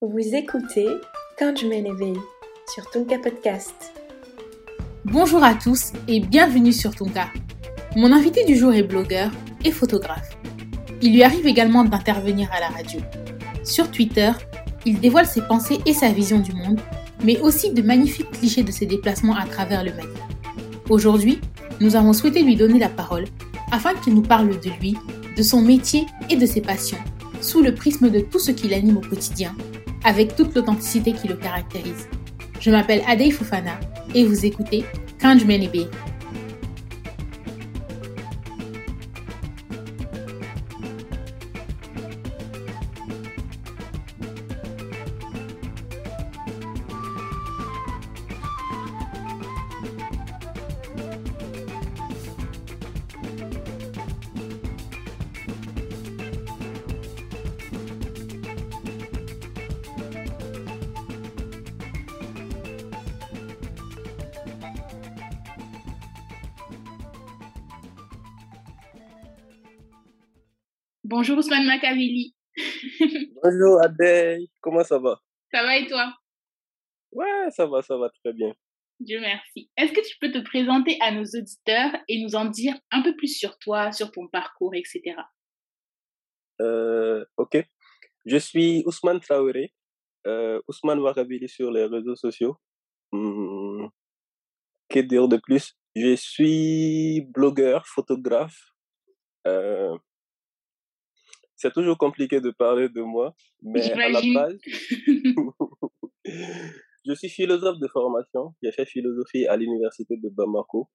Vous écoutez Quand je m'éveille sur Tonka Podcast. Bonjour à tous et bienvenue sur Tonka. Mon invité du jour est blogueur et photographe. Il lui arrive également d'intervenir à la radio. Sur Twitter, il dévoile ses pensées et sa vision du monde, mais aussi de magnifiques clichés de ses déplacements à travers le Mali. Aujourd'hui, nous avons souhaité lui donner la parole afin qu'il nous parle de lui, de son métier et de ses passions, sous le prisme de tout ce qui l'anime au quotidien, avec toute l'authenticité qui le caractérise. Je m'appelle Adey Fofana et vous écoutez Quand je Bonjour Ousmane Makavili. Bonjour Adèle, comment ça va? Ça va et toi? Ouais, ça va, ça va très bien. Dieu merci. Est-ce que tu peux te présenter à nos auditeurs et nous en dire un peu plus sur toi, sur ton parcours, etc. Euh, ok. Je suis Ousmane Traoré, euh, Ousmane Makavili sur les réseaux sociaux. Hmm, que dire de plus? Je suis blogueur, photographe. Euh, c'est toujours compliqué de parler de moi, mais à la base, je suis philosophe de formation. J'ai fait philosophie à l'université de Bamako.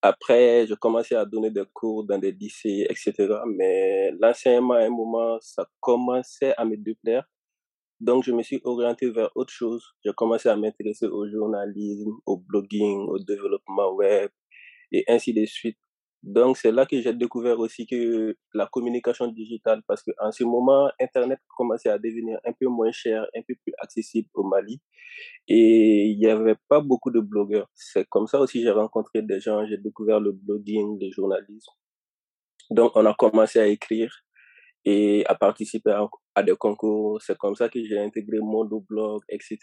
Après, je commençais à donner des cours dans des lycées, etc. Mais l'enseignement, à un moment, ça commençait à me déplaire. Donc, je me suis orienté vers autre chose. J'ai commencé à m'intéresser au journalisme, au blogging, au développement web et ainsi de suite. Donc, c'est là que j'ai découvert aussi que la communication digitale, parce qu'en ce moment, Internet commençait à devenir un peu moins cher, un peu plus accessible au Mali. Et il n'y avait pas beaucoup de blogueurs. C'est comme ça aussi que j'ai rencontré des gens, j'ai découvert le blogging, le journalisme. Donc, on a commencé à écrire et à participer à, des concours. C'est comme ça que j'ai intégré blog, etc.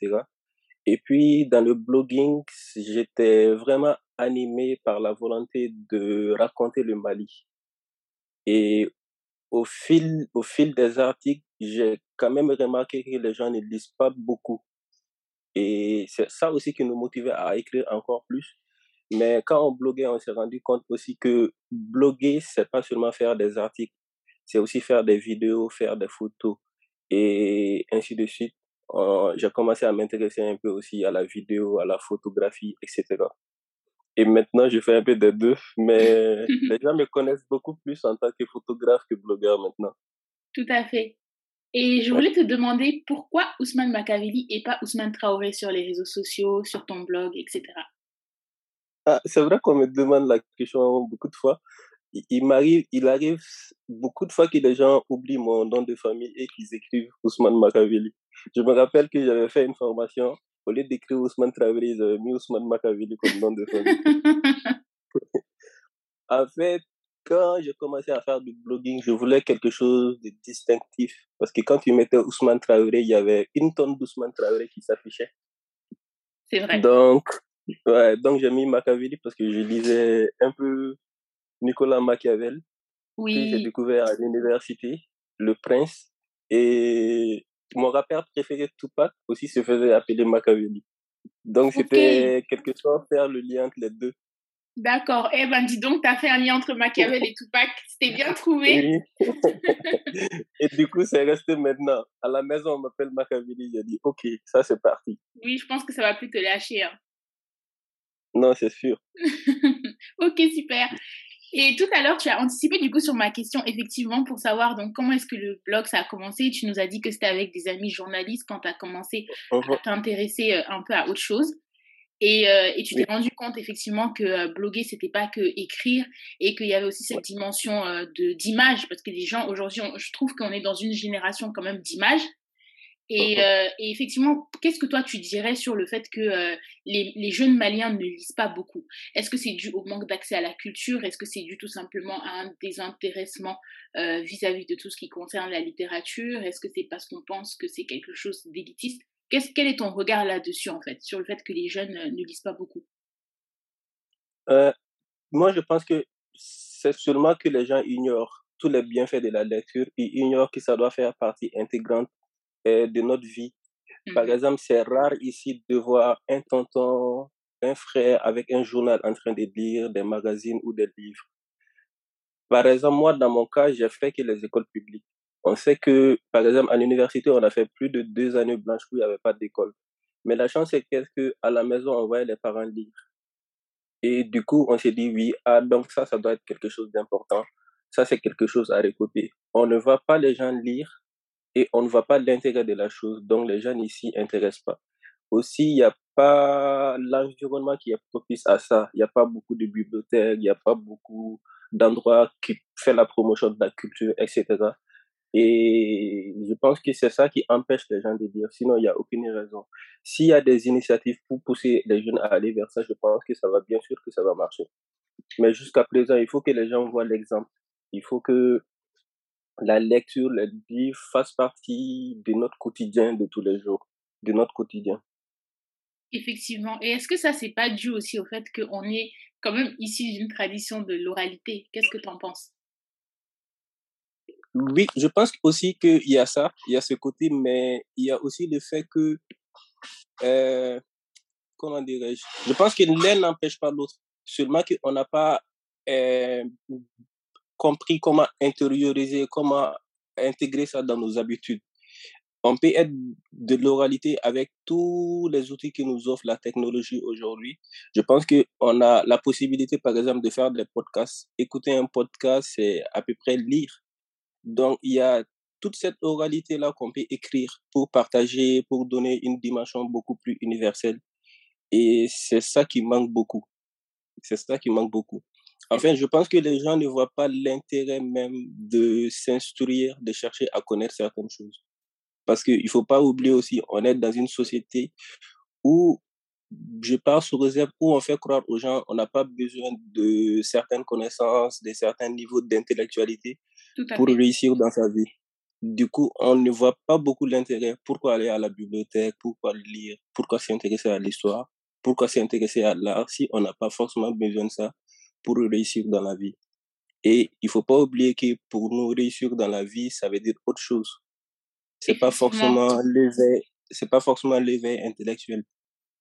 Et puis, dans le blogging, j'étais vraiment animé par la volonté de raconter le Mali. Et au fil, au fil des articles, j'ai quand même remarqué que les gens ne lisent pas beaucoup. Et c'est ça aussi qui nous motivait à écrire encore plus. Mais quand on bloguait, on s'est rendu compte aussi que bloguer, c'est pas seulement faire des articles, c'est aussi faire des vidéos, faire des photos et ainsi de suite. J'ai commencé à m'intéresser un peu aussi à la vidéo, à la photographie, etc. Et maintenant, je fais un peu des deux, mais les gens me connaissent beaucoup plus en tant que photographe que blogueur maintenant. Tout à fait. Et je voulais te demander pourquoi Ousmane Makaveli et pas Ousmane Traoré sur les réseaux sociaux, sur ton blog, etc. Ah, c'est vrai qu'on me demande la question beaucoup de fois. Il, m'arrive, il arrive beaucoup de fois que les gens oublient mon nom de famille et qu'ils écrivent Ousmane Makaveli. Je me rappelle que j'avais fait une formation au lieu d'écrire Ousmane Traoré, ils avaient mis Ousmane Makaveli comme nom de famille. en fait, quand j'ai commencé à faire du blogging, je voulais quelque chose de distinctif. Parce que quand tu mettais Ousmane Traoré, il y avait une tonne d'Ousmane Traoré qui s'affichait. C'est vrai. Donc, ouais, donc j'ai mis Makaveli parce que je lisais un peu Nicolas Machiavel. Oui. J'ai découvert à l'université, Le Prince. Et mon rappeur préféré Tupac aussi se faisait appeler Machiavelli. Donc c'était quelque chose faire le lien entre les deux. D'accord. Eh ben dis donc, tu as fait un lien entre Machiavel et Tupac. C'était bien trouvé. et du coup, c'est resté maintenant. À la maison, on m'appelle Machiavelli. J'ai dit, OK, ça c'est parti. Oui, je pense que ça va plus te lâcher. Hein. Non, c'est sûr. ok, super. Et tout à l'heure, tu as anticipé du coup sur ma question, effectivement, pour savoir donc comment est-ce que le blog ça a commencé. Tu nous as dit que c'était avec des amis journalistes quand tu as commencé à uh-huh. t'intéresser euh, un peu à autre chose. Et, euh, et tu t'es rendu compte effectivement que euh, bloguer c'était pas que écrire et qu'il y avait aussi cette dimension de d'image parce que les gens aujourd'hui, je trouve qu'on est dans une génération quand même d'image Et, euh, et effectivement, qu'est-ce que toi tu dirais sur le fait que euh, les, les, jeunes Maliens ne lisent pas beaucoup? Est-ce que c'est dû au manque d'accès à la culture? Est-ce que c'est dû tout simplement à un désintéressement euh, vis-à-vis de tout ce qui concerne la littérature? Est-ce que c'est parce qu'on pense que c'est quelque chose d'élitiste? Quel est ton regard là-dessus en fait, sur le fait que les jeunes ne lisent pas beaucoup? Moi, je pense que c'est seulement que les gens ignorent tous les bienfaits de la lecture, ils ignorent que ça doit faire partie intégrante de notre vie. Par mmh exemple, c'est rare ici de voir un tonton, un frère avec un journal en train de lire des magazines ou des livres. Par exemple, moi, dans mon cas, j'ai fait que les écoles publiques. On sait que, par exemple, à l'université, on a fait plus de deux années blanches où il n'y avait pas d'école. Mais la chance, c'est qu'à la maison, on voyait les parents lire. Et du coup, on s'est dit, oui, ah, donc ça, ça doit être quelque chose d'important. Ça, c'est quelque chose à recopier. On ne voit pas les gens lire et on ne voit pas l'intérêt de la chose. Donc, les gens ici intéressent pas. Aussi, il n'y a pas l'environnement qui est propice à ça. Il n'y a pas beaucoup de bibliothèques, il n'y a pas beaucoup d'endroits qui font la promotion de la culture, etc. Et je pense que c'est ça qui empêche les gens de dire. Sinon, il n'y a aucune raison. S'il y a des initiatives pour pousser les jeunes à aller vers ça, je pense que ça va bien sûr que ça va marcher. Mais jusqu'à présent, il faut que les gens voient l'exemple. Il faut que la lecture, les livres fassent partie de notre quotidien de tous les jours, de notre quotidien. Effectivement. Et est-ce que ça, c'est pas dû aussi au fait qu'on est quand même issu d'une tradition de l'oralité? Qu'est-ce que tu en penses? Oui, je pense aussi qu'il y a ça, il y a ce côté, mais il y a aussi le fait que, euh, comment dirais-je, je pense que l'un n'empêche pas l'autre, seulement qu'on n'a pas euh, compris comment intérioriser, comment intégrer ça dans nos habitudes. On peut être de l'oralité avec tous les outils que nous offre la technologie aujourd'hui. Je pense qu'on a la possibilité, par exemple, de faire des podcasts. Écouter un podcast, c'est à peu près lire. Donc, il y a toute cette oralité-là qu'on peut écrire pour partager, pour donner une dimension beaucoup plus universelle. Et c'est ça qui manque beaucoup. C'est ça qui manque beaucoup. Enfin, je pense que les gens ne voient pas l'intérêt même de s'instruire, de chercher à connaître certaines choses. Parce qu'il ne faut pas oublier aussi, on est dans une société où, je parle sous réserve, où on fait croire aux gens, on n'a pas besoin de certaines connaissances, de certains niveaux d'intellectualité pour réussir dans sa vie. Du coup, on ne voit pas beaucoup l'intérêt. Pourquoi aller à la bibliothèque? Pourquoi lire? Pourquoi s'intéresser à l'histoire? Pourquoi s'intéresser à l'art si on n'a pas forcément besoin de ça? Pour réussir dans la vie. Et il faut pas oublier que pour nous réussir dans la vie, ça veut dire autre chose. C'est pas forcément l'éveil, c'est pas forcément l'éveil intellectuel.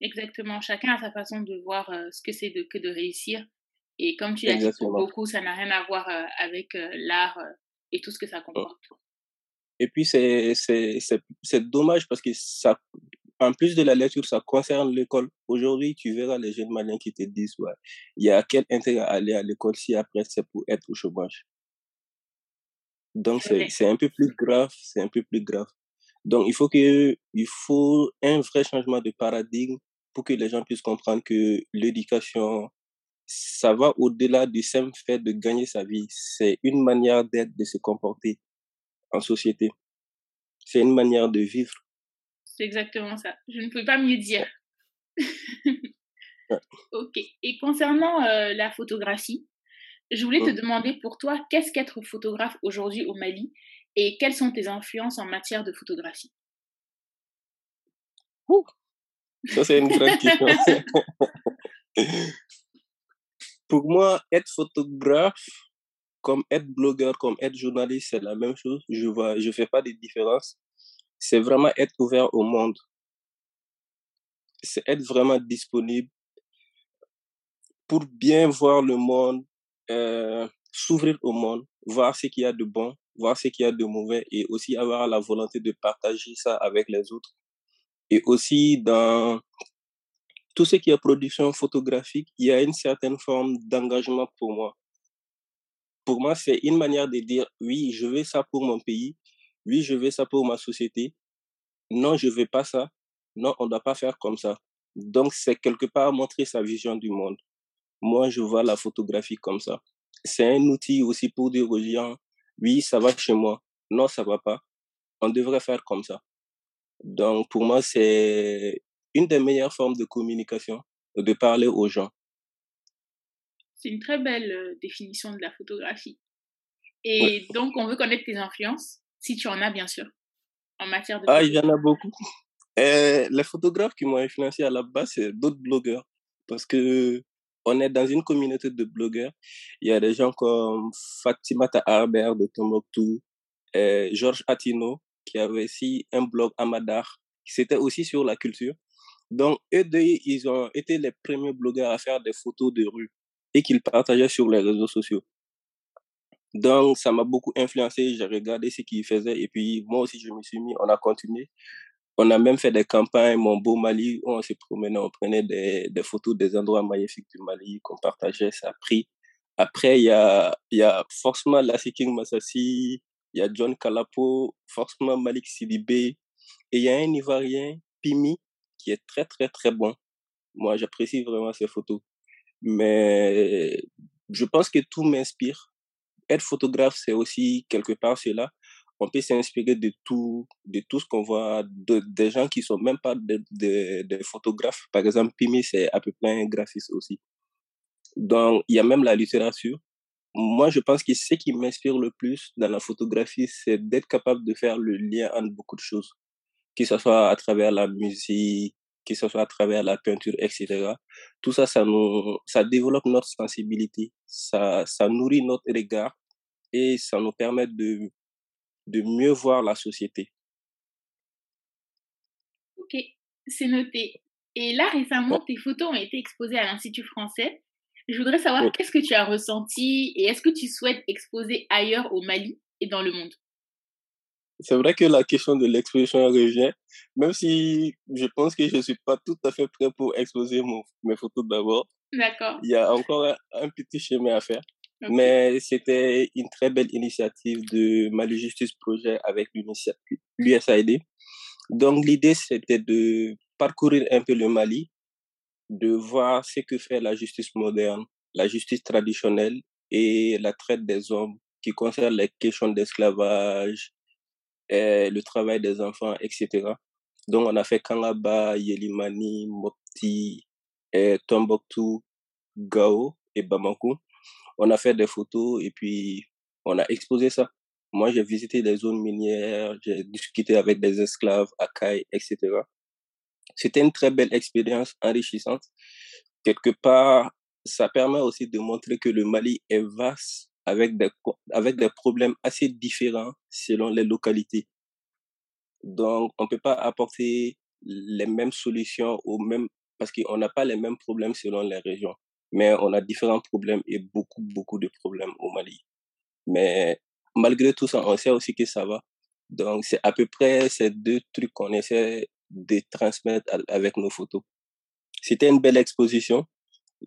Exactement. Chacun a sa façon de voir euh, ce que c'est de, que de réussir. Et comme tu l'as dit pour beaucoup, ça n'a rien à voir euh, avec euh, l'art et tout ce que ça comporte. Et puis, c'est, c'est, c'est dommage parce que ça, en plus de la lecture, ça concerne l'école. Aujourd'hui, tu verras les jeunes maliens qui te disent, ouais, il y a quel intérêt à aller à l'école si après c'est pour être au chômage? Donc, c'est un peu plus grave, c'est un peu plus grave. Donc, il faut que, il faut un vrai changement de paradigme pour que les gens puissent comprendre que l'éducation, ça va au-delà du simple fait de gagner sa vie. C'est une manière d'être, de se comporter en société. C'est une manière de vivre. C'est exactement ça. Je ne peux pas mieux dire. ok. Et concernant euh, la photographie, je voulais te demander pour toi, qu'est-ce qu'être photographe aujourd'hui au Mali et quelles sont tes influences en matière de photographie? Ça, c'est une grande question. pour moi, être photographe, comme être blogueur, comme être journaliste, c'est la même chose. Je ne je fais pas de différence c'est vraiment être ouvert au monde. C'est être vraiment disponible pour bien voir le monde, euh, s'ouvrir au monde, voir ce qu'il y a de bon, voir ce qu'il y a de mauvais et aussi avoir la volonté de partager ça avec les autres. Et aussi dans tout ce qui est production photographique, il y a une certaine forme d'engagement pour moi. Pour moi, c'est une manière de dire oui, je veux ça pour mon pays, oui, je veux ça pour ma société. Non, je veux pas ça. Non, on ne doit pas faire comme ça. Donc, c'est quelque part montrer sa vision du monde. Moi, je vois la photographie comme ça. C'est un outil aussi pour dire aux gens, oui, ça va chez moi. Non, ça va pas. On devrait faire comme ça. Donc, pour moi, c'est une des meilleures formes de communication, de parler aux gens. C'est une très belle euh, définition de la photographie. Et donc, on veut connaître tes influences, si tu en as, bien sûr, en matière de. Ah, il y en a beaucoup. Et les photographes qui m'ont influencé à la base, c'est d'autres blogueurs. Parce que on est dans une communauté de blogueurs. Il y a des gens comme Fatimata Arber de Tombouctou, et Georges Atino, qui avait aussi un blog Amadar, qui c'était aussi sur la culture. Donc, eux deux, ils ont été les premiers blogueurs à faire des photos de rue et qu'ils partageaient sur les réseaux sociaux. Donc, ça m'a beaucoup influencé. J'ai regardé ce qu'ils faisaient et puis moi aussi, je me suis mis, on a continué. On a même fait des campagnes, mon beau Mali, où on se promenait, on prenait des, des photos des endroits magnifiques du Mali qu'on partageait, ça a pris. Après, il y a, y a forcément Lassie King Massassi, il y a John Kalapo, forcément Malik Sidibé, et il y a un Ivoirien, Pimi, qui est très, très, très bon. Moi, j'apprécie vraiment ses photos. Mais je pense que tout m'inspire. Être photographe, c'est aussi quelque part cela. On peut s'inspirer de tout, de tout ce qu'on voit, de, des gens qui sont même pas des de, photographes. Par exemple, Pimi, c'est à peu près un graphiste aussi. Donc, il y a même la littérature. Moi, je pense que ce qui m'inspire le plus dans la photographie, c'est d'être capable de faire le lien entre beaucoup de choses. Que ce soit à travers la musique, que ce soit à travers la peinture, etc. Tout ça, ça nous, ça développe notre sensibilité, ça, ça nourrit notre regard et ça nous permet de, de mieux voir la société. Ok, c'est noté. Et là, récemment, tes photos ont été exposées à l'Institut français. Je voudrais savoir qu'est-ce que tu as ressenti et est-ce que tu souhaites exposer ailleurs au Mali et dans le monde? C'est vrai que la question de l'exposition revient, même si je pense que je ne suis pas tout à fait prêt pour exposer mon, mes photos d'abord. D'accord. Il y a encore un, petit chemin à faire. Mais c'était une très belle initiative de Mali Justice Projet avec l'USAID. Donc l'idée, c'était de parcourir un peu le Mali, de voir ce que fait la justice moderne, la justice traditionnelle et la traite des hommes qui concerne les questions d'esclavage, et le travail des enfants, etc. Donc, on a fait Kangaba, Yelimani, Mopti, et Tombouctou, Gao et Bamako. On a fait des photos et puis on a exposé ça. Moi, j'ai visité des zones minières, j'ai discuté avec des esclaves, Akai, etc. C'était une très belle expérience enrichissante. Quelque part, ça permet aussi de montrer que le Mali est vaste avec des, avec des problèmes assez différents selon les localités. Donc, on ne peut pas apporter les mêmes solutions au même, parce qu'on n'a pas les mêmes problèmes selon les régions. Mais on a différents problèmes et beaucoup, beaucoup de problèmes au Mali. Mais malgré tout ça, on sait aussi que ça va. Donc, c'est à peu près ces deux trucs qu'on essaie de transmettre avec nos photos. C'était une belle exposition.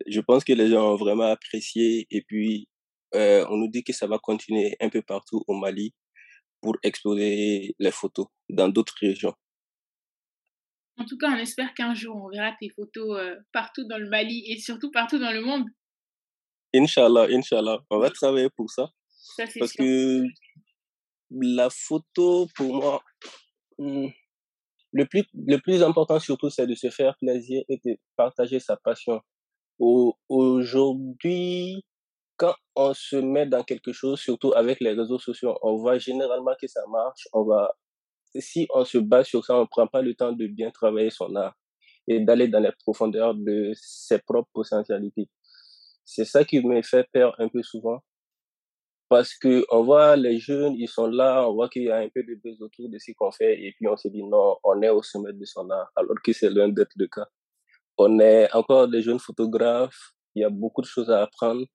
Je pense que les gens ont vraiment apprécié. Et puis, euh, on nous dit que ça va continuer un peu partout au Mali pour exposer les photos dans d'autres régions. En tout cas, on espère qu'un jour, on verra tes photos euh, partout dans le Mali et surtout partout dans le monde. Inch'Allah, Inch'Allah. On va travailler pour ça. ça parce que la photo, pour moi, hmm, le plus, le plus important surtout, c'est de se faire plaisir et de partager sa passion. Aujourd'hui, quand on se met dans quelque chose, surtout avec les réseaux sociaux, on voit généralement que ça marche. On va, si on se base sur ça, on prend pas le temps de bien travailler son art et d'aller dans les profondeurs de ses propres potentialités. C'est ça qui me fait peur un peu souvent. Parce que on voit les jeunes, ils sont là, on voit qu'il y a un peu de buzz autour de ce qu'on fait, et puis on se dit non, on est au sommet de son art, alors que c'est loin d'être le cas. On est encore des jeunes photographes, il y a beaucoup de choses à apprendre,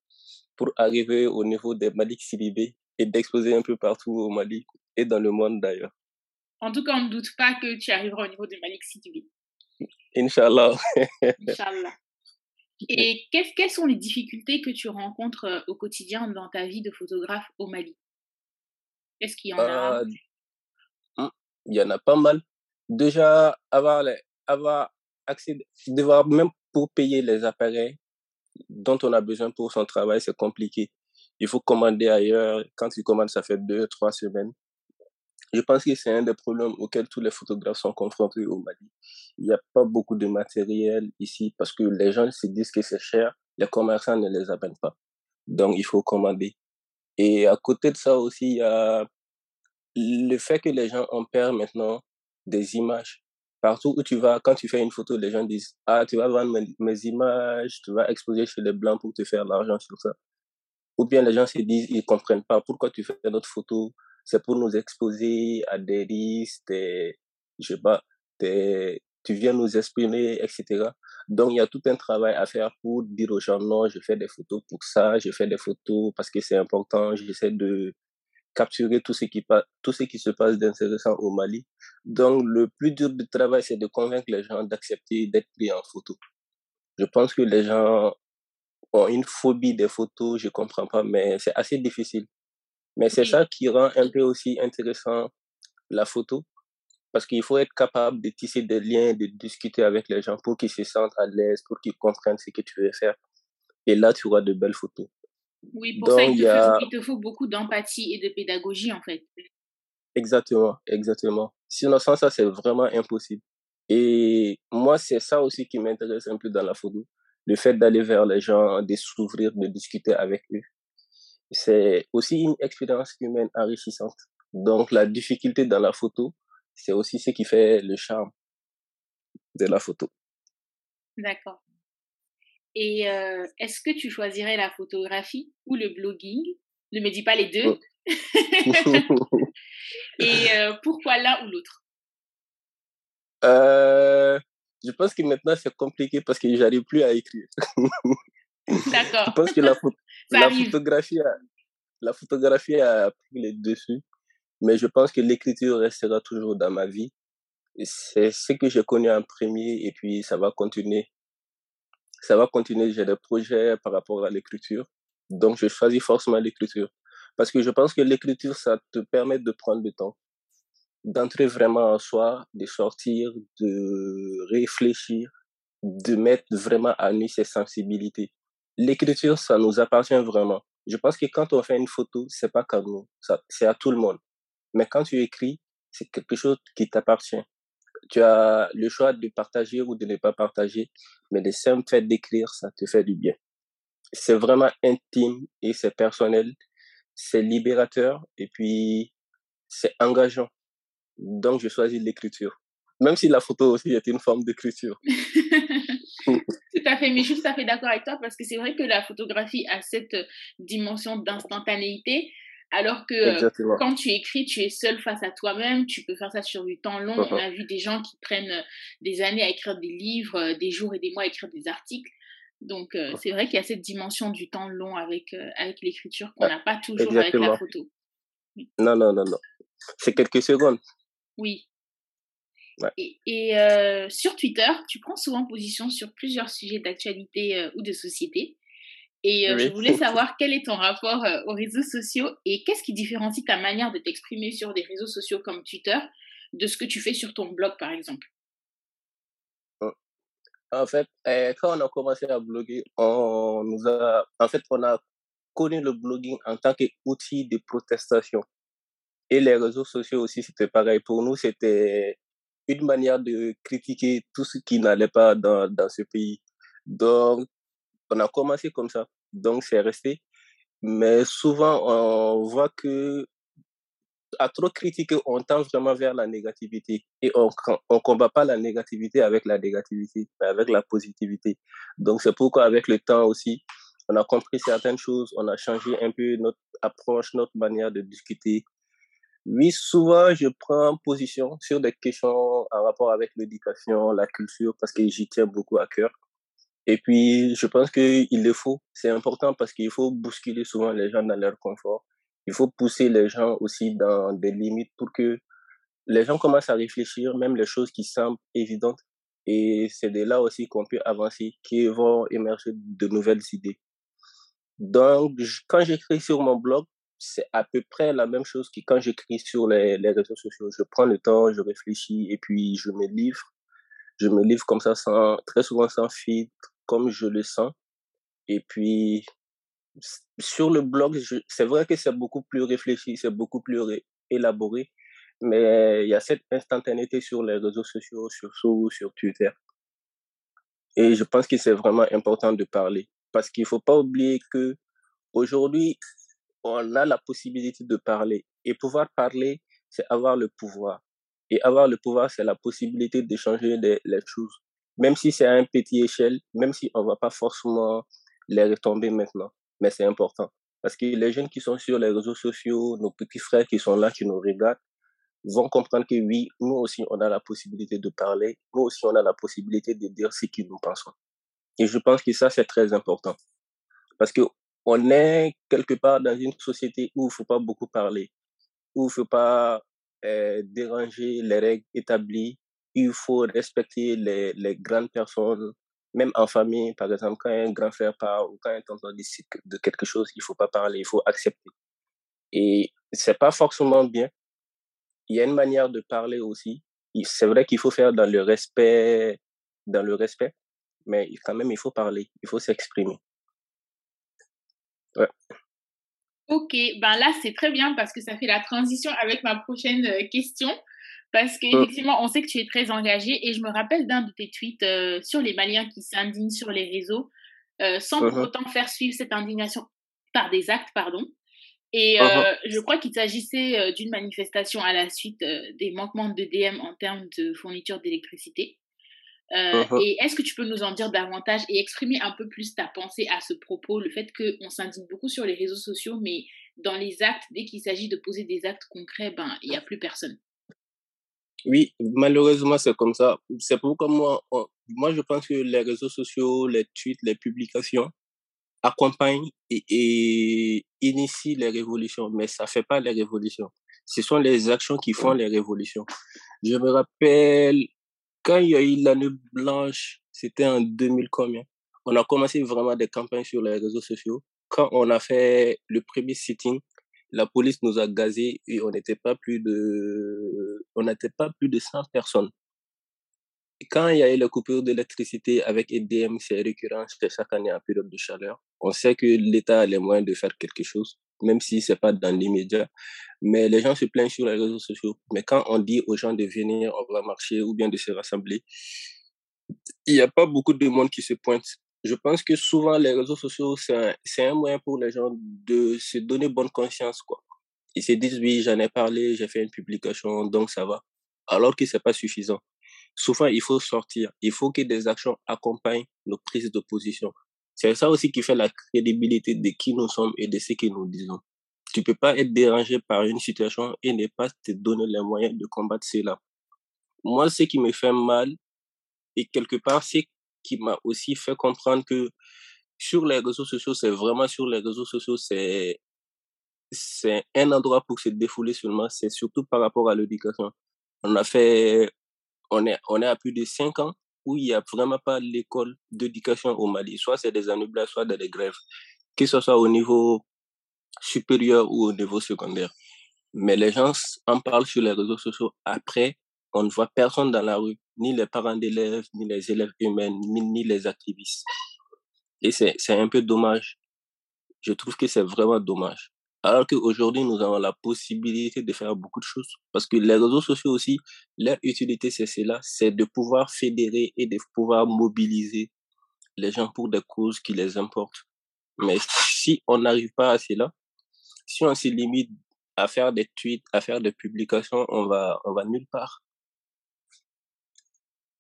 pour arriver au niveau des Malik Sidibé et d'exposer un peu partout au Mali et dans le monde d'ailleurs. En tout cas, on ne doute pas que tu arriveras au niveau de Malik Sidibé. Inch'Allah. Inch'Allah. Et quelles sont les difficultés que tu rencontres euh, au quotidien dans ta vie de photographe au Mali? Est-ce qu'il y en a euh, hmm, Il y en a pas mal. Déjà, avoir, les, avoir accès, devoir même pour payer les appareils, dont on a besoin pour son travail, c'est compliqué. Il faut commander ailleurs. Quand tu commandes, ça fait deux, trois semaines. Je pense que c'est un des problèmes auxquels tous les photographes sont confrontés au Mali. Il n'y a pas beaucoup de matériel ici parce que les gens se disent que c'est cher, les commerçants ne les amènent pas. Donc, il faut commander. Et à côté de ça aussi, il y a le fait que les gens en perdent maintenant des images. Partout où tu vas, quand tu fais une photo, les gens disent, ah, tu vas vendre mes, images, tu vas exposer chez les blancs pour te faire l'argent sur ça. Ou bien les gens se disent, ils comprennent pas pourquoi tu fais notre photo. C'est pour nous exposer à des risques, des, je sais pas, tu viens nous exprimer, etc. Donc, il y a tout un travail à faire pour dire aux gens, non, je fais des photos pour ça, je fais des photos parce que c'est important, j'essaie de capturer tout ce qui, tout ce qui se passe d'intéressant au Mali. Donc, le plus dur du travail, c'est de convaincre les gens d'accepter d'être pris en photo. Je pense que les gens ont une phobie des photos, je comprends pas, mais c'est assez difficile. Mais c'est ça qui rend un peu aussi intéressant la photo, parce qu'il faut être capable de tisser des liens, de discuter avec les gens pour qu'ils se sentent à l'aise, pour qu'ils comprennent ce que tu veux faire. Et là, tu auras de belles photos. Oui, pour ça, il te, faut, beaucoup d'empathie et de pédagogie, en fait. Exactement, exactement. Sinon, sans ça, c'est vraiment impossible. Et moi, c'est ça aussi qui m'intéresse un peu dans la photo. Le fait d'aller vers les gens, de s'ouvrir, de discuter avec eux. C'est aussi une expérience humaine enrichissante. Donc, la difficulté dans la photo, c'est aussi ce qui fait le charme de la photo. D'accord. Et euh, est-ce que tu choisirais la photographie ou le blogging? Ne me dis pas les deux. Oh. Et euh, pourquoi l'un ou l'autre? Euh, Je pense que maintenant c'est compliqué parce que j'arrive plus à écrire. D'accord. je pense que la, la photographie, a, la photographie a pris les dessus mais je pense que l'écriture restera toujours dans ma vie. C'est ce que j'ai connu en premier et puis ça va continuer. Ça va continuer. J'ai des projets par rapport à l'écriture. Donc, je choisis forcément l'écriture. Parce que je pense que l'écriture, ça te permet de prendre le temps, d'entrer vraiment en soi, de sortir, de réfléchir, de mettre vraiment à nu ses sensibilités. L'écriture, ça nous appartient vraiment. Je pense que quand on fait une photo, c'est pas qu'à nous, c'est à tout le monde. Mais quand tu écris, c'est quelque chose qui t'appartient. Tu as le choix de partager ou de ne pas partager, mais le simple fait d'écrire, ça te fait du bien. C'est vraiment intime et c'est personnel, c'est libérateur et puis c'est engageant. Donc, je choisis l'écriture. Même si la photo aussi est une forme d'écriture. fait, mais je suis tout à fait d'accord avec toi parce que c'est vrai que la photographie a cette dimension d'instantanéité alors que euh, quand tu écris, tu es seul face à toi-même, tu peux faire ça sur du temps long. On a vu des gens qui prennent euh, des années à écrire des livres, euh, des jours et des mois à écrire des articles. Donc c'est vrai qu'il y a cette dimension du temps long avec, avec l'écriture qu'on n'a pas toujours avec la photo. Non, non, non, non. C'est quelques secondes. Oui. Et, sur Twitter, tu prends souvent position sur plusieurs sujets d'actualité ou de société. Et euh, je voulais savoir quel est ton rapport euh, aux réseaux sociaux et qu'est-ce qui différencie ta manière de t'exprimer sur des réseaux sociaux comme Twitter de ce que tu fais sur ton blog, par exemple? Oh. En fait, eh, quand on a commencé à bloguer, on nous a, en fait, on a connu le blogging en tant qu'outil de protestation. Et les réseaux sociaux aussi, c'était pareil. Pour nous, c'était une manière de critiquer tout ce qui n'allait pas dans, dans ce pays. Donc, on a commencé comme ça, donc c'est resté. Mais souvent, on voit que à trop critiquer, on tend vraiment vers la négativité. Et on ne combat pas la négativité avec la négativité, mais avec la positivité. Donc c'est pourquoi avec le temps aussi, on a compris certaines choses, on a changé un peu notre approche, notre manière de discuter. Oui, souvent, je prends position sur des questions en rapport avec l'éducation, la culture, parce que j'y tiens beaucoup à cœur. Et puis, je pense qu'il le faut. C'est important parce qu'il faut bousculer souvent les gens dans leur confort. Il faut pousser les gens aussi dans des limites pour que les gens commencent à réfléchir, même les choses qui semblent évidentes. Et c'est de là aussi qu'on peut avancer, qui vont émerger de nouvelles idées. Donc, quand j'écris sur mon blog, c'est à peu près la même chose que quand j'écris sur les, les réseaux sociaux. Je prends le temps, je réfléchis et puis je me livre. Je me livre comme ça, sans, très souvent sans filtre, comme je le sens. Et puis, sur le blog, c'est vrai que c'est beaucoup plus réfléchi, c'est beaucoup plus élaboré, mais il y a cette instantanéité sur les réseaux sociaux, surtout sur Twitter. Et je pense que c'est vraiment important de parler parce qu'il faut pas oublier que aujourd'hui, on a la possibilité de parler et pouvoir parler, c'est avoir le pouvoir. Et avoir le pouvoir, c'est la possibilité d'échanger les, les choses. Même si c'est à un petit échelle, même si on va pas forcément les retomber maintenant. Mais c'est important. Parce que les jeunes qui sont sur les réseaux sociaux, nos petits frères qui sont là, qui nous regardent, vont comprendre que oui, nous aussi, on a la possibilité de parler. Nous aussi, on a la possibilité de dire ce que nous pensons. Et je pense que ça, c'est très important. Parce que on est quelque part dans une société où il faut pas beaucoup parler, où il faut pas euh, déranger les règles établies, il faut respecter les, les grandes personnes, même en famille, par exemple, quand un grand frère parle ou quand un tonton dit de quelque chose, il faut pas parler, il faut accepter. Et c'est pas forcément bien. Il y a une manière de parler aussi. C'est vrai qu'il faut faire dans le respect, dans le respect, mais quand même, il faut parler, il faut s'exprimer. Ouais. Ok, ben là, c'est très bien parce que ça fait la transition avec ma prochaine euh, question. Parce qu'effectivement, on sait que tu es très engagé et je me rappelle d'un de tes tweets euh, sur les Maliens qui s'indignent sur les réseaux, euh, sans pour mmh autant faire suivre cette indignation par des actes, pardon. Et euh, je crois qu'il s'agissait d'une manifestation à la suite des manquements de DM en termes de fourniture d'électricité. Et est-ce que tu peux nous en dire davantage et exprimer un peu plus ta pensée à ce propos, le fait qu'on s'indigne beaucoup sur les réseaux sociaux, mais dans les actes, dès qu'il s'agit de poser des actes concrets, ben il n'y a plus personne? Oui, malheureusement, c'est comme ça. C'est pourquoi moi, moi, je pense que les réseaux sociaux, les tweets, les publications accompagnent et, et initient les révolutions, mais ça fait pas les révolutions. Ce sont les actions qui font les révolutions. Je me rappelle quand il y a eu l'année blanche, c'était en 2000 combien? On a commencé vraiment des campagnes sur les réseaux sociaux. Quand on a fait le premier sitting, la police nous a gazés et on n'était pas plus de, on n'était pas plus de 100 personnes. Quand il y a eu la coupure d'électricité avec EDM, c'est récurrent, chaque année en période de chaleur. On sait que l'État a les moyens de faire quelque chose, même si c'est pas dans l'immédiat. Mais les gens se plaignent sur les réseaux sociaux. Mais quand on dit aux gens de venir, on va marcher ou bien de se rassembler, il n'y a pas beaucoup de monde qui se pointe je pense que souvent les réseaux sociaux, c'est un, moyen pour les gens de se donner bonne conscience, quoi. Ils se disent, oui, j'en ai parlé, j'ai fait une publication, donc ça va. Alors que c'est pas suffisant. Souvent, il faut sortir. Il faut que des actions accompagnent nos prises de position. C'est ça aussi qui fait la crédibilité de qui nous sommes et de ce que nous disons. Tu peux pas être dérangé par une situation et ne pas te donner les moyens de combattre cela. Moi, ce qui me fait mal, et quelque part, c'est qui m'a aussi fait comprendre que sur les réseaux sociaux, c'est vraiment sur les réseaux sociaux, c'est c'est un endroit pour se défouler seulement, c'est surtout par rapport à l'éducation. On a fait, on est, on est à plus de cinq ans où il n'y a vraiment pas l'école d'éducation au Mali. Soit c'est des annulations, soit des grèves. Que ce soit au niveau supérieur ou au niveau secondaire. Mais les gens en parlent sur les réseaux sociaux après on ne voit personne dans la rue, ni les parents d'élèves, ni les élèves eux-mêmes, ni, les activistes. Et c'est un peu dommage. Je trouve que c'est vraiment dommage. Alors qu'aujourd'hui, nous avons la possibilité de faire beaucoup de choses. Parce que les réseaux sociaux aussi, leur utilité, c'est cela, c'est de pouvoir fédérer et de pouvoir mobiliser les gens pour des causes qui les importent. Mais si on n'arrive pas à cela, si on se limite à faire des tweets, à faire des publications, on va, on va nulle part.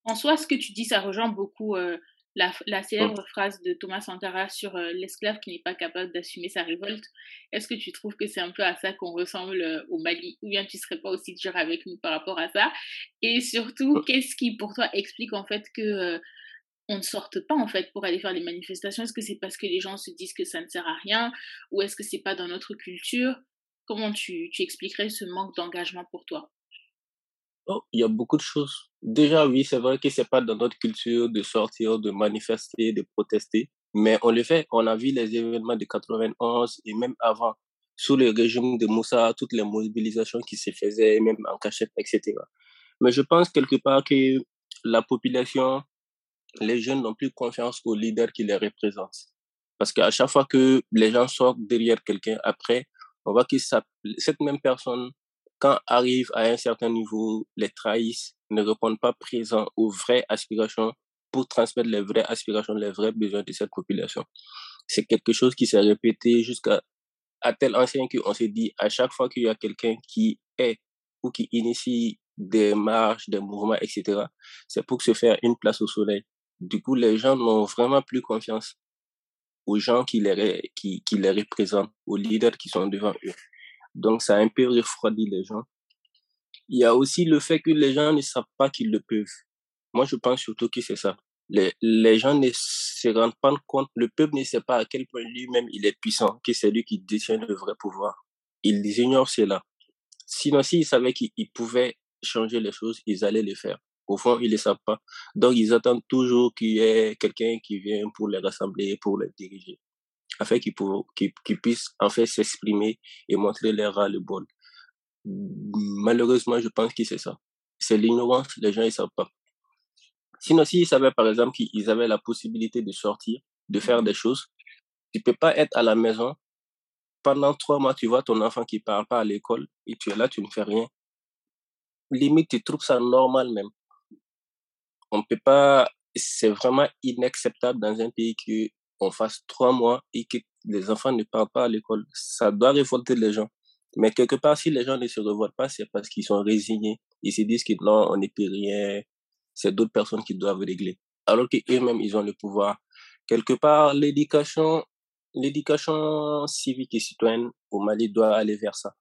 En soi, ce que tu dis, ça rejoint beaucoup euh, la, la, célèbre phrase de Thomas Sankara sur euh, l'esclave qui n'est pas capable d'assumer sa révolte. Est-ce que tu trouves que c'est un peu à ça qu'on ressemble euh, au Mali? Ou bien tu serais pas aussi dur avec nous par rapport à ça? Et surtout, qu'est-ce qui pour toi explique en fait que on ne sorte pas en fait pour aller faire les manifestations? Est-ce que c'est parce que les gens se disent que ça ne sert à rien? Ou est-ce que c'est pas dans notre culture? Comment tu, tu expliquerais ce manque d'engagement pour toi? Oh, il y a beaucoup de choses. Déjà, oui, c'est vrai que c'est pas dans notre culture de sortir, de manifester, de protester, mais on le fait. On a vu les événements de 91 et même avant, sous le régime de Moussa, toutes les mobilisations qui se faisaient, même en cachette, etc. Mais je pense quelque part que la population, les jeunes n'ont plus confiance aux leaders qui les représentent. Parce qu'à chaque fois que les gens sortent derrière quelqu'un, après, on voit que cette même personne quand arrivent à un certain niveau, les trahissent, ne répondent pas présents aux vraies aspirations pour transmettre les vraies aspirations, les vrais besoins de cette population. C'est quelque chose qui s'est répété jusqu'à à tel ancien qu'on s'est dit à chaque fois qu'il y a quelqu'un qui est ou qui initie des marches, des mouvements, etc., c'est pour se faire une place au soleil. Du coup, les gens n'ont vraiment plus confiance aux gens qui les, qui, qui les représentent, aux leaders qui sont devant eux. Donc, ça a un peu refroidi les gens. Il y a aussi le fait que les gens ne savent pas qu'ils le peuvent. Moi, je pense surtout que c'est ça. Les, les gens ne se rendent pas compte, le peuple ne sait pas à quel point lui-même il est puissant, que c'est lui qui détient le vrai pouvoir. Ils ignorent cela. Sinon, s'ils savaient qu'ils pouvaient changer les choses, ils allaient le faire. Au fond, ils ne le savent pas. Donc, ils attendent toujours qu'il y ait quelqu'un qui vienne pour les rassembler, pour les diriger, afin qu'ils puissent en fait s'exprimer et montrer leur ras le bol. Malheureusement, je pense que c'est ça. C'est l'ignorance, les gens ne savent pas. Sinon, s'ils savaient, par exemple, qu'ils avaient la possibilité de sortir, de faire des choses, tu peux pas être à la maison. Pendant trois mois, tu vois ton enfant qui parle pas à l'école et tu es là, tu ne fais rien. Limite, tu trouves ça normal même. On peut pas, c'est vraiment inacceptable dans un pays que on fasse trois mois et que les enfants ne parlent pas à l'école. Ça doit révolter les gens. Mais quelque part, si les gens ne se révoltent pas, c'est parce qu'ils sont résignés. Ils se disent que non, on n'est plus rien, c'est d'autres personnes qui doivent régler. Alors qu'eux-mêmes, ils ont le pouvoir. Quelque part, l'éducation, l'éducation civique et citoyenne au Mali doit aller vers ça.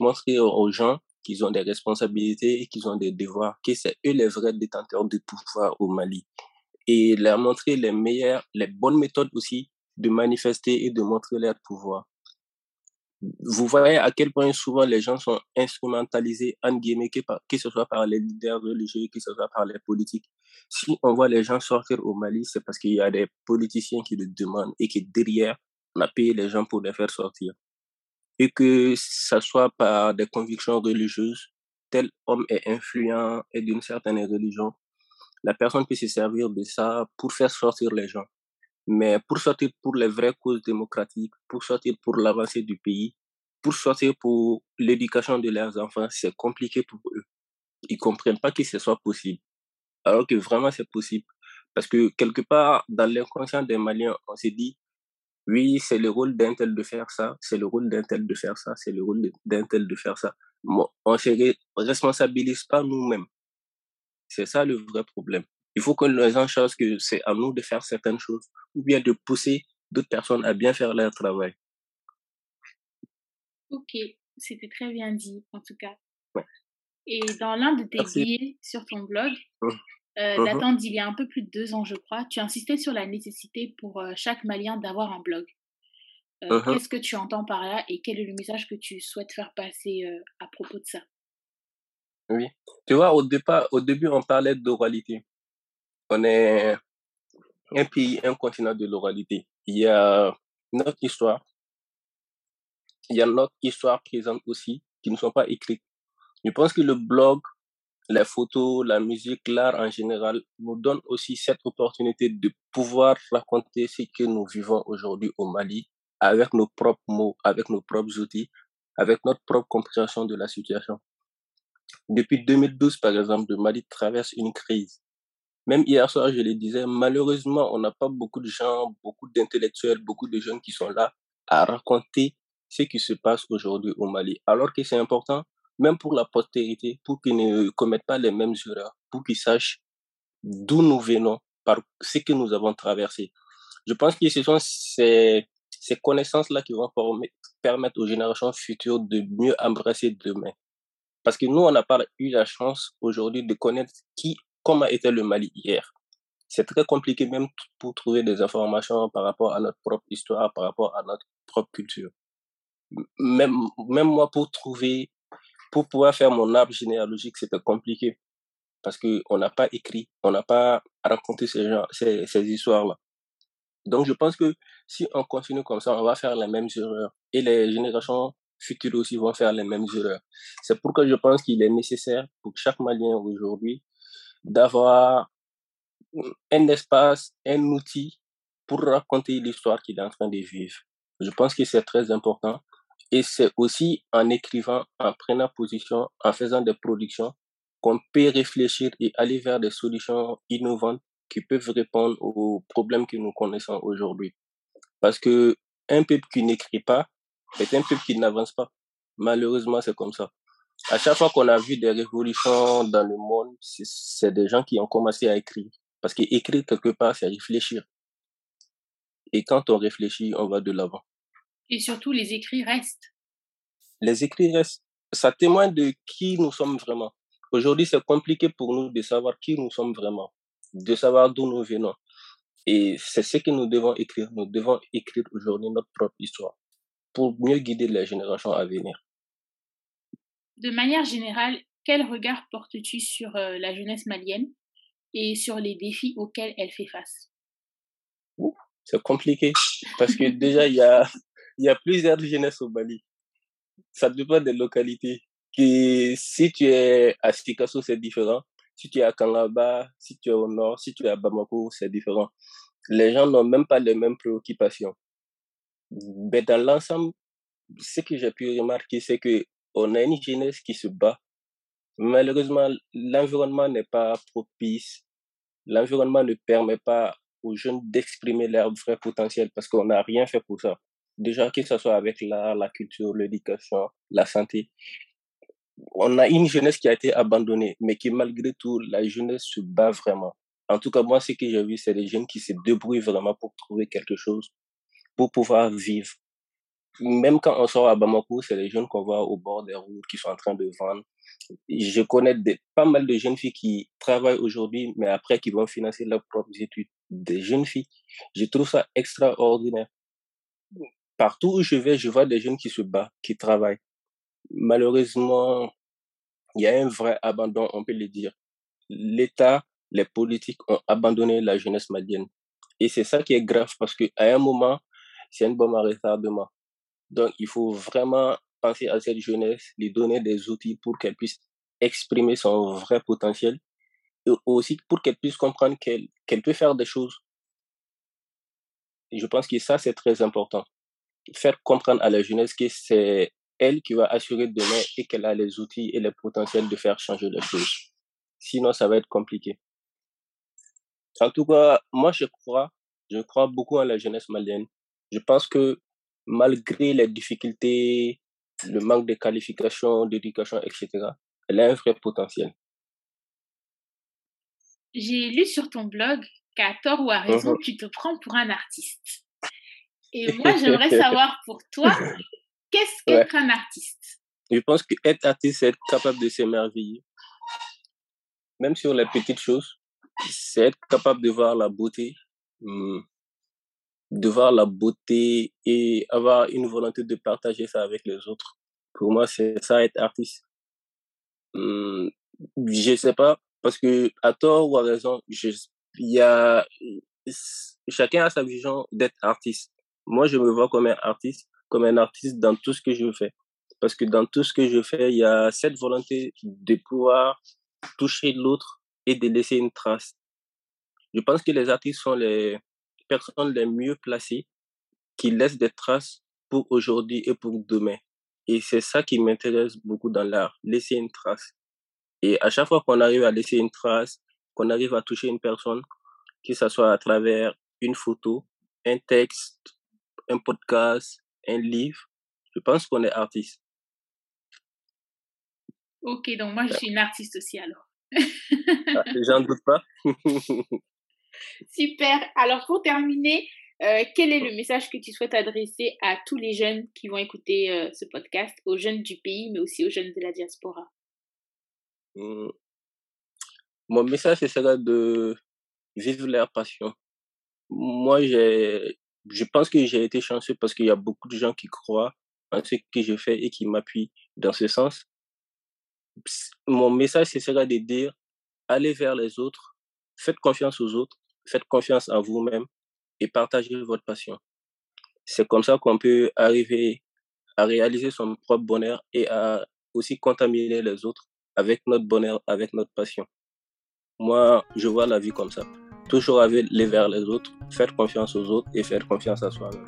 Montrer aux gens qu'ils ont des responsabilités et qu'ils ont des devoirs, que c'est eux les vrais détenteurs du pouvoir au Mali. Et leur montrer les meilleures, les bonnes méthodes aussi de manifester et de montrer leur pouvoir vous voyez à quel point souvent les gens sont instrumentalisés, en guillemets, que, que ce soit par les leaders religieux, que ce soit par les politiques. Si on voit les gens sortir au Mali, c'est parce qu'il y a des politiciens qui le demandent et que derrière, on a payé les gens pour les faire sortir. Et que ça soit par des convictions religieuses, tel homme est influent et d'une certaine religion, la personne peut se servir de ça pour faire sortir les gens. Mais pour sortir pour les vraies causes démocratiques, pour sortir pour l'avancée du pays, pour sortir pour l'éducation de leurs enfants, c'est compliqué pour eux. Ils comprennent pas que ce soit possible. Alors que vraiment c'est possible. Parce que quelque part, dans l'inconscient des Maliens, on s'est dit, oui, c'est le rôle d'un tel de faire ça, c'est le rôle d'un tel de faire ça, c'est le rôle d'un tel de faire ça. On on se responsabilise pas nous-mêmes. C'est ça le vrai problème. Il faut que les gens sachent que c'est à nous de faire certaines choses ou bien de pousser d'autres personnes à bien faire leur travail. Ok, c'était très bien dit en tout cas. Et dans l'un de tes billets sur ton blog, mmh. euh, mmh datant d'il y a un peu plus de deux ans, je crois, tu insistais sur la nécessité pour euh, chaque Malien d'avoir un blog. Euh, mmh qu'est-ce que tu entends par là et quel est le message que tu souhaites faire passer à propos de ça? Oui, tu vois, au départ, au début, on parlait d'oralité on est un pays, un continent de l'oralité. Il y a notre histoire, il y a notre histoire présente aussi, qui ne sont pas écrites. Je pense que le blog, les photos, la musique, l'art en général nous donne aussi cette opportunité de pouvoir raconter ce que nous vivons aujourd'hui au Mali avec nos propres mots, avec nos propres outils, avec notre propre compréhension de la situation. Depuis 2012, par exemple, le Mali traverse une crise même hier soir, je le disais, malheureusement, on n'a pas beaucoup de gens, beaucoup d'intellectuels, beaucoup de jeunes qui sont là à raconter ce qui se passe aujourd'hui au Mali. Alors que c'est important, même pour la postérité, pour qu'ils ne commettent pas les mêmes erreurs, pour qu'ils sachent d'où nous venons, par ce que nous avons traversé. Je pense que ce sont ces, ces connaissances-là qui vont permettre aux générations futures de mieux embrasser demain. Parce que nous, on n'a pas eu la chance aujourd'hui de connaître qui comment était le Mali hier. C'est très compliqué même pour trouver des informations par rapport à notre propre histoire, par rapport à notre propre culture. Même, même moi, pour trouver, pour pouvoir faire mon arbre généalogique, c'était compliqué. Parce qu'on n'a pas écrit, on n'a pas raconté ces, histoires-là. Donc, je pense que si on continue comme ça, on va faire les mêmes erreurs. Et les générations futures aussi vont faire les mêmes erreurs. C'est pourquoi je pense qu'il est nécessaire pour chaque Malien aujourd'hui d'avoir un espace, un outil pour raconter l'histoire qu'il est en train de vivre. Je pense que c'est très important. Et c'est aussi en écrivant, en prenant position, en faisant des productions, qu'on peut réfléchir et aller vers des solutions innovantes qui peuvent répondre aux problèmes que nous connaissons aujourd'hui. Parce que un peuple qui n'écrit pas est un peuple qui n'avance pas. Malheureusement, c'est comme ça. À chaque fois qu'on a vu des révolutions dans le monde, c'est des gens qui ont commencé à écrire. Parce qu'écrire quelque part, c'est réfléchir. Et quand on réfléchit, on va de l'avant. Et surtout, les écrits restent. Les écrits restent. Ça témoigne de qui nous sommes vraiment. Aujourd'hui, c'est compliqué pour nous de savoir qui nous sommes vraiment, de savoir d'où nous venons. Et c'est ce que nous devons écrire. Nous devons écrire aujourd'hui notre propre histoire pour mieux guider les générations à venir? De manière générale, quel regard portes-tu sur euh, la jeunesse malienne et sur les défis auxquels elle fait face? C'est compliqué parce que déjà, il y a, y a plusieurs jeunesses au Mali. Ça dépend des localités. Si tu es à Sikasso, c'est différent. Si tu es à Kangaba, si tu es au nord, si tu es à Bamako, c'est différent. Les gens n'ont même pas les mêmes préoccupations. Mais dans l'ensemble, ce que j'ai pu remarquer, c'est que on a une jeunesse qui se bat. Malheureusement, l'environnement n'est pas propice. L'environnement ne permet pas aux jeunes d'exprimer leur vrai potentiel parce qu'on n'a rien fait pour ça. Déjà, que ce soit avec l'art, la culture, l'éducation, la santé, on a une jeunesse qui a été abandonnée, mais qui malgré tout, la jeunesse se bat vraiment. En tout cas, moi, ce que j'ai vu, c'est des jeunes qui se débrouillent vraiment pour trouver quelque chose, pour pouvoir vivre. Même quand on sort à Bamako, c'est les jeunes qu'on voit au bord des routes qui sont en train de vendre. Je connais pas mal de jeunes filles qui travaillent aujourd'hui, mais après qui vont financer leurs propres études. Des jeunes filles. Je trouve ça extraordinaire. Partout où je vais, je vois des jeunes qui se battent, qui travaillent malheureusement, il y a un vrai abandon, on peut le dire. L'État, les politiques ont abandonné la jeunesse malienne. Et c'est ça qui est grave parce qu'à un moment, c'est une bombe à retardement. Donc, il faut vraiment penser à cette jeunesse, lui donner des outils pour qu'elle puisse exprimer son vrai potentiel et aussi pour qu'elle puisse comprendre qu'elle peut faire des choses. Et je pense que ça, c'est très important. Faire comprendre à la jeunesse que c'est elle qui va assurer demain et qu'elle a les outils et les potentiels de faire changer les choses. Sinon, ça va être compliqué. En tout cas, moi, je crois, je crois beaucoup en la jeunesse malienne. Je pense que malgré les difficultés, le manque de qualification, d'éducation, etc., elle a un vrai potentiel. J'ai lu sur ton blog qu'à tort ou à raison, tu te prends pour un artiste. Et moi, j'aimerais savoir pour toi, Qu'est-ce qu'être un artiste? Je pense qu'être artiste, c'est être capable de s'émerveiller. Même sur les petites choses, c'est être capable de voir la beauté, hmm, de voir la beauté et avoir une volonté de partager ça avec les autres. Pour moi, c'est ça être artiste. Hmm, je sais pas, parce que à tort ou à raison, il y a, chacun a sa vision d'être artiste. Moi, je me vois comme un artiste comme un artiste dans tout ce que je fais. Parce que dans tout ce que je fais, il y a cette volonté de pouvoir toucher l'autre et de laisser une trace. Je pense que les artistes sont les personnes les mieux placées qui laissent des traces pour aujourd'hui et pour demain. Et c'est ça qui m'intéresse beaucoup dans l'art, laisser une trace. Et à chaque fois qu'on arrive à laisser une trace, qu'on arrive à toucher une personne, que ce soit à travers une photo, un texte, un podcast, un livre, je pense qu'on est artiste. Ok, donc moi je suis une artiste aussi alors. Ah, j'en doute pas. Super. Alors pour terminer, euh, quel est le message que tu souhaites adresser à tous les jeunes qui vont écouter euh, ce podcast, aux jeunes du pays, mais aussi aux jeunes de la diaspora? Mmh. Mon message, c'est de vivre leur passion. Moi, je pense que j'ai été chanceux parce qu'il y a beaucoup de gens qui croient en ce que je fais et qui m'appuient dans ce sens. Mon message, ce sera de dire, allez vers les autres, faites confiance aux autres, faites confiance en vous-même et partagez votre passion. C'est comme ça qu'on peut arriver à réaliser son propre bonheur et à aussi contaminer les autres avec notre bonheur, avec notre passion. Moi, je vois la vie comme ça toujours aller vers les autres, faire confiance aux autres et faire confiance à soi-même.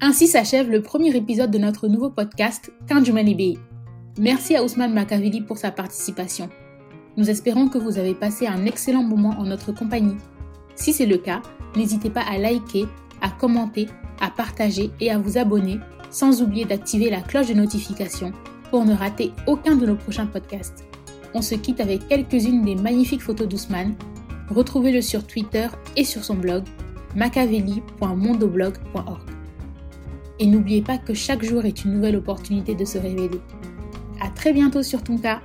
Ainsi s'achève le premier épisode de notre nouveau podcast Kanjumani Merci à Ousmane Makavili pour sa participation. Nous espérons que vous avez passé un excellent moment en notre compagnie. Si c'est le cas, n'hésitez pas à liker, à commenter, à partager et à vous abonner, sans oublier d'activer la cloche de notification pour ne rater aucun de nos prochains podcasts. On se quitte avec quelques-unes des magnifiques photos d'Ousmane. Retrouvez-le sur Twitter et sur son blog macavelli.mondoblog.org. Et n'oubliez pas que chaque jour est une nouvelle opportunité de se révéler. À très bientôt sur ton cas.